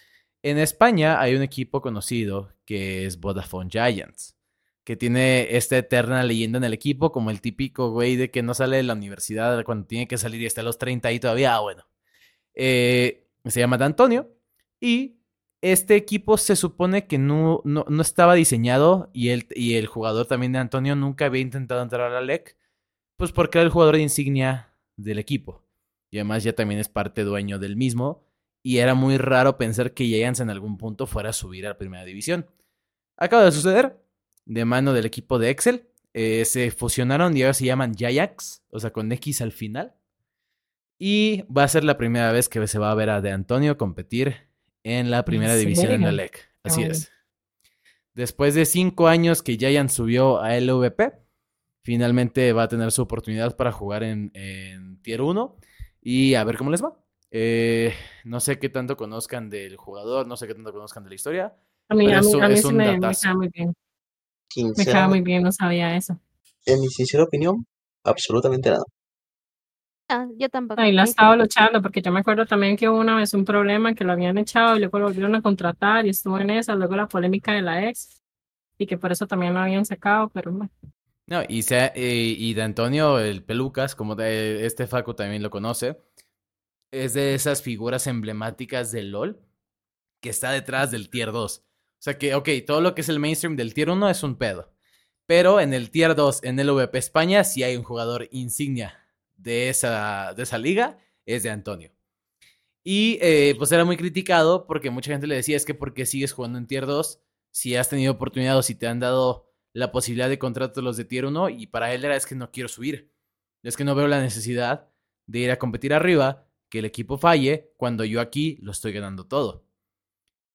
en España hay un equipo conocido que es Vodafone Giants que tiene esta eterna leyenda en el equipo, como el típico güey de que no sale de la universidad cuando tiene que salir y está a los 30 y todavía, ah, bueno. Eh, se llama De Antonio y este equipo se supone que no, no, no estaba diseñado y el, y el jugador también de Antonio nunca había intentado entrar a la LEC, pues porque era el jugador de insignia del equipo. Y además ya también es parte dueño del mismo y era muy raro pensar que Giants en algún punto fuera a subir a la primera división. Acaba de suceder, de mano del equipo de Excel. Eh, se fusionaron y ahora se llaman Jayax, o sea, con X al final. Y va a ser la primera vez que se va a ver a De Antonio competir en la primera división en la? LEC. Así es. Después de cinco años que Giant subió a LVP, finalmente va a tener su oportunidad para jugar en, en Tier 1 y a ver cómo les va. Eh, no sé qué tanto conozcan del jugador, no sé qué tanto conozcan de la historia. A mí, a mí, a mí sí me, me cae muy bien. Me cae muy bien, no sabía eso. en mi sincera opinión, absolutamente nada. Ah, yo tampoco. Ahí la sí. estaba luchando, porque yo me acuerdo también que hubo una vez un problema que lo habían echado y luego lo volvieron a contratar y estuvo en esa, luego la polémica de la ex y que por eso también lo habían sacado, pero bueno. No, y, sea, eh, y de Antonio, el Pelucas, como de este Facu también lo conoce, es de esas figuras emblemáticas del LOL que está detrás del Tier 2. O sea que, ok, todo lo que es el mainstream del Tier 1 es un pedo. Pero en el Tier 2, en el VP España, sí hay un jugador insignia de esa, de esa liga, es de Antonio. Y eh, pues era muy criticado porque mucha gente le decía, es que ¿por qué sigues jugando en Tier 2 si has tenido oportunidad o si te han dado la posibilidad de contrato los de Tier 1? Y para él era, es que no quiero subir. Es que no veo la necesidad de ir a competir arriba, que el equipo falle, cuando yo aquí lo estoy ganando todo.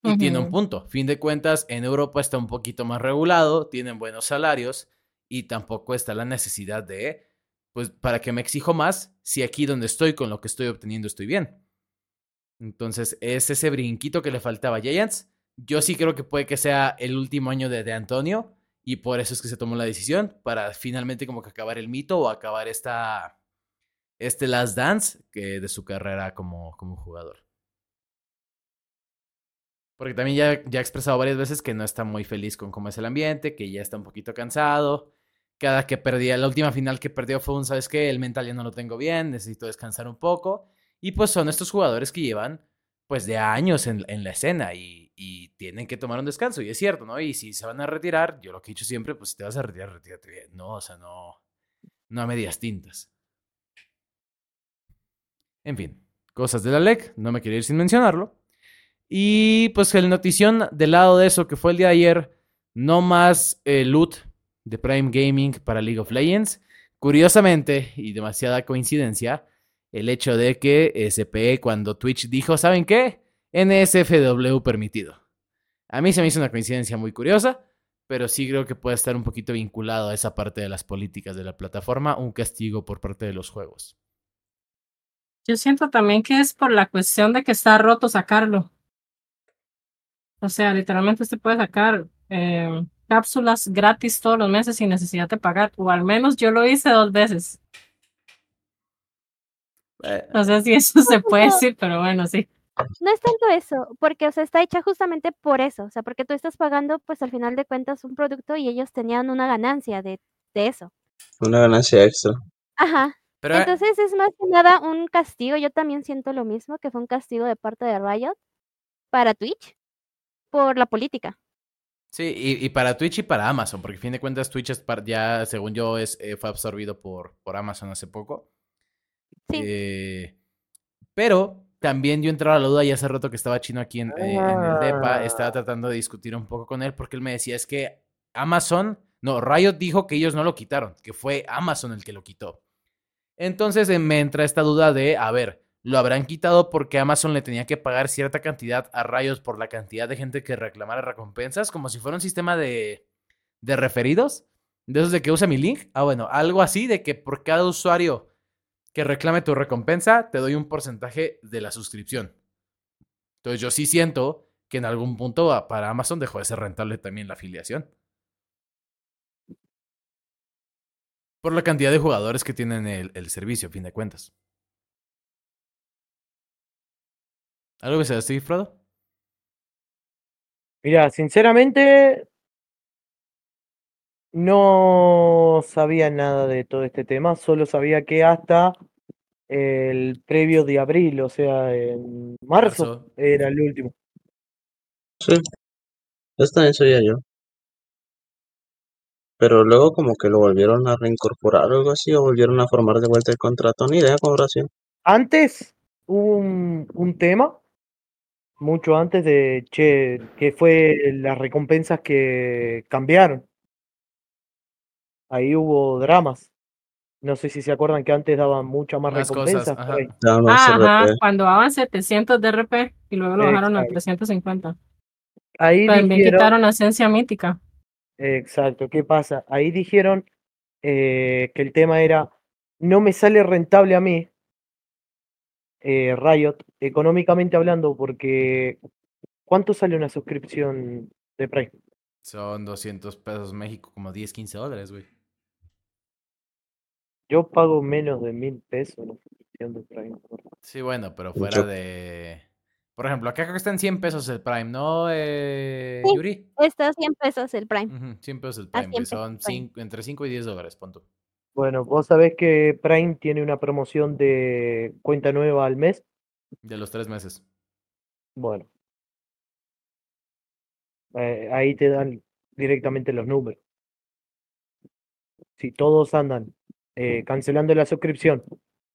Y tiene un punto. Fin de cuentas, en Europa está un poquito más regulado, tienen buenos salarios y tampoco está la necesidad de, pues, ¿para que me exijo más si aquí donde estoy con lo que estoy obteniendo estoy bien? Entonces, es ese brinquito que le faltaba a Giants. Yo sí creo que puede que sea el último año de, de Antonio y por eso es que se tomó la decisión para finalmente como que acabar el mito o acabar esta, este last dance de su carrera como, como jugador. Porque también ya, ya ha expresado varias veces que no está muy feliz con cómo es el ambiente, que ya está un poquito cansado. Cada que perdía, la última final que perdió fue un, ¿sabes qué? El mental ya no lo tengo bien, necesito descansar un poco. Y pues son estos jugadores que llevan pues de años en, en la escena y, y tienen que tomar un descanso. Y es cierto, ¿no? Y si se van a retirar, yo lo que he dicho siempre, pues si te vas a retirar, retírate bien. No, o sea, no, no a medias tintas. En fin, cosas de la LEC, no me quiero ir sin mencionarlo. Y pues el notición del lado de eso que fue el día de ayer, no más eh, loot de Prime Gaming para League of Legends. Curiosamente, y demasiada coincidencia, el hecho de que SPE cuando Twitch dijo, ¿saben qué? NSFW permitido. A mí se me hizo una coincidencia muy curiosa, pero sí creo que puede estar un poquito vinculado a esa parte de las políticas de la plataforma, un castigo por parte de los juegos. Yo siento también que es por la cuestión de que está roto sacarlo. O sea, literalmente usted puede sacar eh, cápsulas gratis todos los meses sin necesidad de pagar, o al menos yo lo hice dos veces. No sé si eso se puede decir, pero bueno, sí. No es tanto eso, porque, o sea, está hecha justamente por eso, o sea, porque tú estás pagando, pues al final de cuentas, un producto y ellos tenían una ganancia de, de eso. Una ganancia extra. Ajá. Pero eh, Entonces es más que nada un castigo. Yo también siento lo mismo, que fue un castigo de parte de Riot para Twitch por la política. Sí, y, y para Twitch y para Amazon, porque a fin de cuentas Twitch es par- ya, según yo, es, eh, fue absorbido por, por Amazon hace poco. Sí. Eh, pero también yo entraba a la duda y hace rato que estaba chino aquí en, eh, en el DEPA, estaba Ah. tratando de discutir un poco con él porque él me decía, es que Amazon, no, Riot dijo que ellos no lo quitaron, que fue Amazon el que lo quitó. Entonces eh, me entra esta duda de, a ver, ¿lo habrán quitado porque Amazon le tenía que pagar cierta cantidad a Riot por la cantidad de gente que reclamara recompensas? Como si fuera un sistema de, de referidos. De esos de que usa mi link. Ah, bueno, algo así de que por cada usuario que reclame tu recompensa, te doy un porcentaje de la suscripción. Entonces yo sí siento que en algún punto a- para Amazon dejó de ser rentable también la afiliación. Por la cantidad de jugadores que tienen el, el servicio, a fin de cuentas. ¿Algo que se decir, Frodo? Mira, sinceramente no sabía nada de todo este tema, solo sabía que hasta el previo de abril, o sea, en marzo, Marzo. era el último. Sí, eso también sabía yo. Pero luego como que lo volvieron a reincorporar o algo así, o volvieron a formar de vuelta el contrato, ni idea sido. Antes hubo un, un tema, mucho antes de, che, que fue las recompensas que cambiaron. Ahí hubo dramas. No sé si se acuerdan que antes daban muchas más recompensas. cosas, ajá. Ah, ajá, cuando daban 700 de RP y luego lo bajaron a Exacto. 350. Ahí También dijeron, quitaron la esencia mítica. Exacto, ¿qué pasa? Ahí dijeron eh, que el tema era, no me sale rentable a mí, eh, Riot, económicamente hablando, porque ¿cuánto sale una suscripción de Prime? Son 200 pesos México, como 10, 15 dólares, güey. Yo pago menos de mil pesos una suscripción de Prime. Sí, bueno, pero Yo- fuera de... Por ejemplo, acá creo que está en 100 pesos el Prime, ¿no, eh, Sí. Yuri? Está a 100 pesos el Prime. Ujú, 100 pesos el Prime, güey. 100 pesos Son el Prime. cinco- entre 5 y 10 dólares, punto. Bueno, vos sabés que Prime tiene una promoción de cuenta nueva al mes. De los tres meses. Bueno, eh, ahí te dan directamente los números. Si todos andan eh, cancelando la suscripción,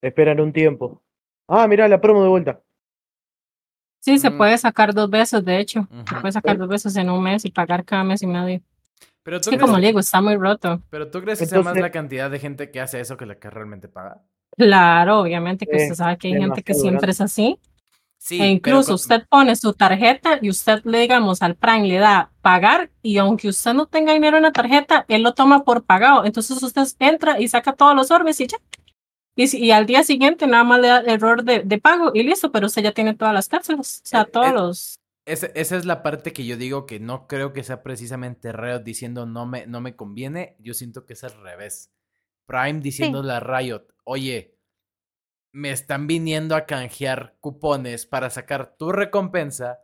esperan un tiempo. Ah, mira la promo de vuelta. Sí, se Ujú. puede sacar dos veces, de hecho. Se puede sacar dos veces en un mes y pagar cada mes y medio. Pero Es tú, que crees, como le digo, está muy roto. pero tú crees que sea más Entonces- la cantidad de gente que hace eso que la que realmente paga? Claro, obviamente que Eh, usted sabe que hay gente que siempre es así. Sí, e incluso con- usted pone su tarjeta y usted le digamos al Prime le da pagar y aunque usted no tenga dinero en la tarjeta, él lo toma por pagado. Entonces usted entra y saca todos los orbes y ya. Y, si- y al día siguiente nada más le da error de, de pago y listo, pero usted ya tiene todas las cápsulas. O sea, Eh, todos eh, los... Ese- esa es la parte que yo digo que no creo que sea precisamente Riot diciendo no me, no me conviene. Yo siento que es al revés. Prime diciéndole a Riot, oye, me están viniendo a canjear cupones para sacar tu recompensa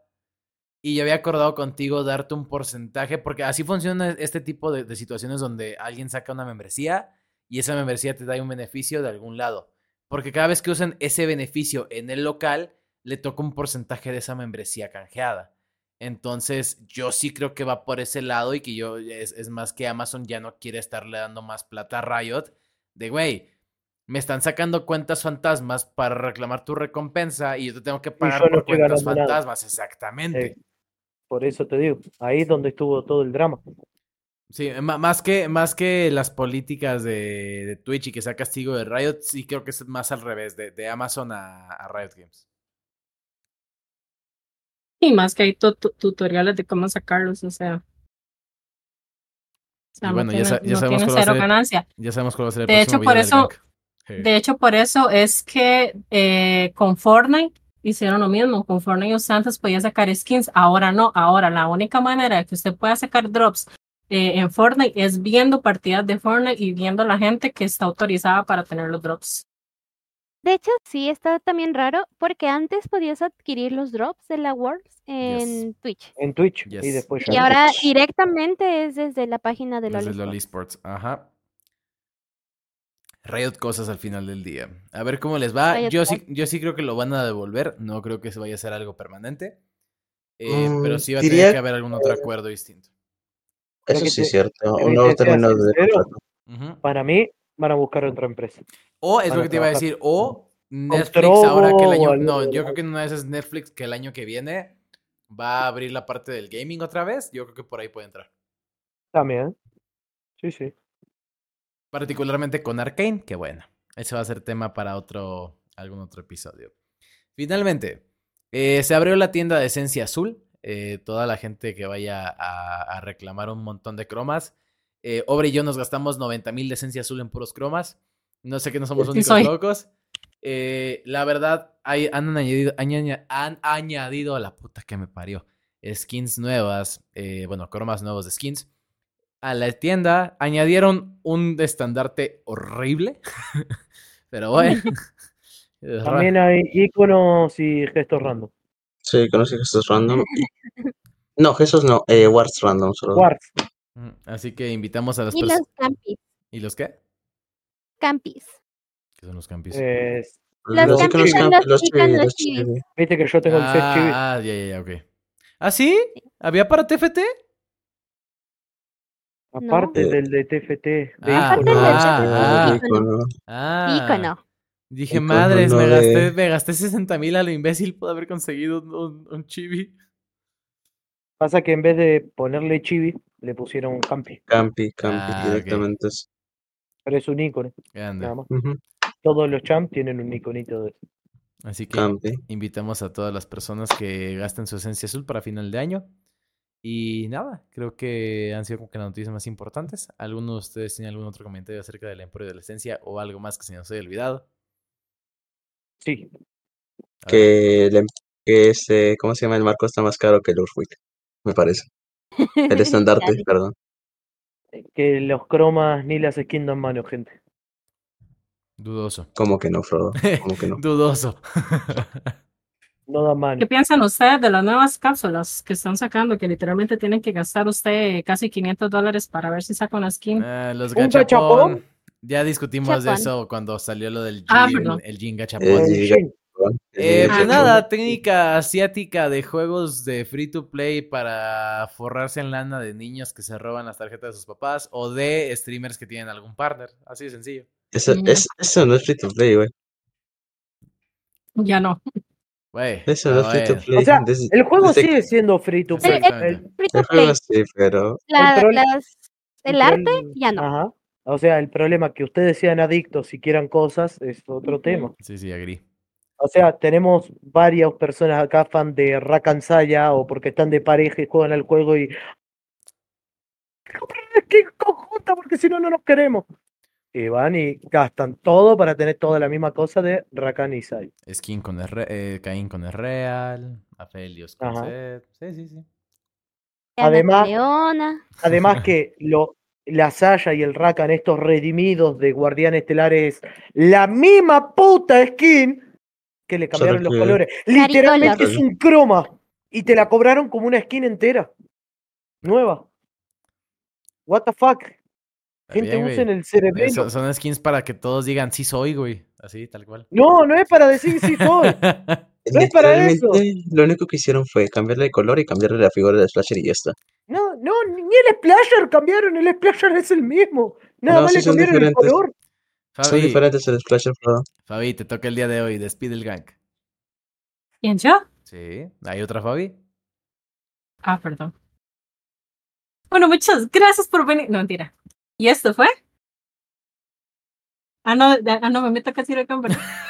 y yo había acordado contigo darte un porcentaje, porque así funciona este tipo de, de situaciones donde alguien saca una membresía y esa membresía te da un beneficio de algún lado. Porque cada vez que usan ese beneficio en el local, le toca un porcentaje de esa membresía canjeada. Entonces, yo sí creo que va por ese lado y que yo, es, es más que Amazon ya no quiere estarle dando más plata a Riot. De, güey, me están sacando cuentas fantasmas para reclamar tu recompensa y yo te tengo que pagar por cuentas nada. fantasmas, exactamente. Eh, por eso te digo, ahí es donde estuvo todo el drama. Sí, ma- más que, más que las políticas de, de Twitch y que sea castigo de Riot, sí creo que es más al revés, de, de Amazon a, a Riot Games. Y más que hay tu- tu- tutoriales de cómo sacarlos, o sea... O sea, Y no bueno, ya tiene, sa- ya no sabemos tiene cero ganancia. Ya sabemos cuál va a ser el De hecho, por eso-. De hecho, por eso es que eh, con Fortnite hicieron lo mismo. Con Fortnite antes podía sacar skins, ahora no. Ahora la única manera de que usted pueda sacar drops eh, en Fortnite es viendo partidas de Fortnite y viendo la gente que está autorizada para tener los drops. De hecho, sí, está también raro porque antes podías adquirir los drops de la Worlds en Twitch. En Twitch y después Y ahora directamente es desde la página de Desde LOL Esports. Esports, ajá. Riot cosas al final del día. A ver cómo les va. Riot Yo sí, yo sí creo que lo van a devolver. No creo que se vaya a hacer algo permanente. Eh, Mm, pero sí va a tener que haber algún otro acuerdo distinto. Eso sí te- es cierto. que Un nuevo término de. Para mí, van a buscar otra empresa. O es Van lo que te iba a decir, o Netflix ahora que el año... No, yo creo que una de esas Netflix que el año que viene va a abrir la parte del gaming otra vez. Yo creo que por ahí puede entrar. También. Sí, sí. Particularmente con Arkane, que bueno, ese va a ser tema para otro, algún otro episodio. Finalmente, eh, se abrió la tienda de Esencia Azul. Eh, toda la gente que vaya a, a reclamar un montón de cromas. Eh, Obre y yo nos gastamos 90 mil de Esencia Azul en puros cromas. No sé que no somos Sí únicos soy. locos. Eh, la verdad, hay- han, añadido, aña- han añadido a la puta que me parió. Skins nuevas, eh, bueno, cromas nuevos de skins a la tienda añadieron un estandarte horrible. Pero bueno. También hay iconos y gestos random. Sí, conocí gestos random. No, gestos no, eh, Warts random solo. Mm, Así que invitamos a las Y los personas. campis. ¿Y los qué? Campis. ¿Qué son los campis? Eh, Los Los campis son los. Viste que yo tengo el set chibi. ah, ya, ya, ya, ok. ¿Ah, sí? ¿Había para TFT? Aparte No. del de TFT. De Ah, icono. del ah, ah. icono. Ah. Ícono. Dije, madres, me de- gasté, me gasté 60 mil a lo imbécil por haber conseguido un, un- un chibi. Pasa que en vez de ponerle chibi, le pusieron campi. Campi, campi, Ah, directamente. Pero es un icono, Grande. nada más. Todos los champs tienen un iconito de Así que Campi. invitamos a todas las personas que gasten su esencia azul para final de año. Y nada, creo que han sido como que las noticias más importantes. ¿Alguno de ustedes tiene algún otro comentario acerca del emporio de la esencia o algo más que se nos haya olvidado? Sí. Que, el em- que este, ¿cómo se llama? El marco está más caro que el Urfuit, me parece. El estandarte, perdón. que los cromas ni las skins dan mano, gente. Dudoso. ¿Cómo que no, Frodo? ¿Cómo que no? Dudoso. No dan mano. ¿Qué piensan ustedes de las nuevas cápsulas que están sacando? Que literalmente tienen que gastar usted casi 500 dólares para ver si saca una skin. Ah, los ¿Un gachapón. Ya discutimos de eso cuando salió lo del Ah, el Jin gachapón. Eh. Eh, pues Ah, nada, técnica asiática de juegos de free to play para forrarse en lana de niños que se roban las tarjetas de sus papás o de streamers que tienen algún partner. Así de sencillo. Eso, Mm. es, eso no es free to play, güey. Ya no. Eso no es free to play. O sea, Desde- el juego desde- sigue siendo free to play. El- Free to El juego play. sí, pero La- el pro- las- el el arte ya no. Ajá. O sea, el problema que ustedes sean adictos y quieran cosas es otro tema. Sí, sí, agri. O sea, tenemos varias personas acá fan de Rakansaya o porque están de pareja y juegan al juego y comprar una skin conjunta porque si no no nos queremos. Y van y gastan todo para tener toda la misma cosa de Rakan y Sai. Skin con el re- eh, Caín con el Real. Aphelios con. Zed. Sí, sí, sí. Además-. Además que lo, la Saya y el Rakan, estos redimidos de Guardián Estelares, la misma puta skin que le cambiaron los colores. Literalmente es un croma. Y te la cobraron como una skin entera. Nueva. What the fuck. Gente, bien, usen el Eh, cerebelo. Son, son skins para que todos digan sí soy, güey. Así, tal cual. No, no es para decir si soy. No es para eso. lo único que hicieron fue cambiarle de color y cambiarle la figura del Splasher y ya está. No, no, ni el Splasher cambiaron. El Splasher es el mismo. Nada No, más sí le son cambiaron el diferentes. color. Son Fabi, diferentes el Splasher, Frodo. Fabi, te toca el día de hoy. Despide el gang. ¿Quién yo? Sí. ¿Hay otra Fabi? Ah, perdón. Bueno, muchas gracias por venir. No, mentira. ¿Y esto fue? Ah, no, ah, no, me meto casi el cámara.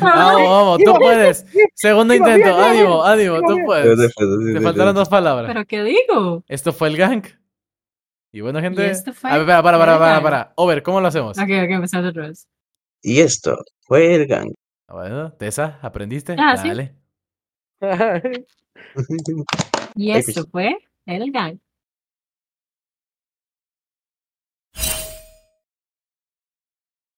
vamos, vamos, tú puedes. Segundo intento, ánimo, ánimo, tú puedes. Te faltaron dos palabras. ¿Pero qué digo? Esto fue el gang. Y bueno, gente. esto fue A ver, para, para, para, para. Over, ¿cómo lo hacemos? Ok, ok, empezamos otra vez. Y esto fue el gang. Ah, Bueno, Tessa, ¿aprendiste? Ah, sí. Dale. Y esto fue el gang.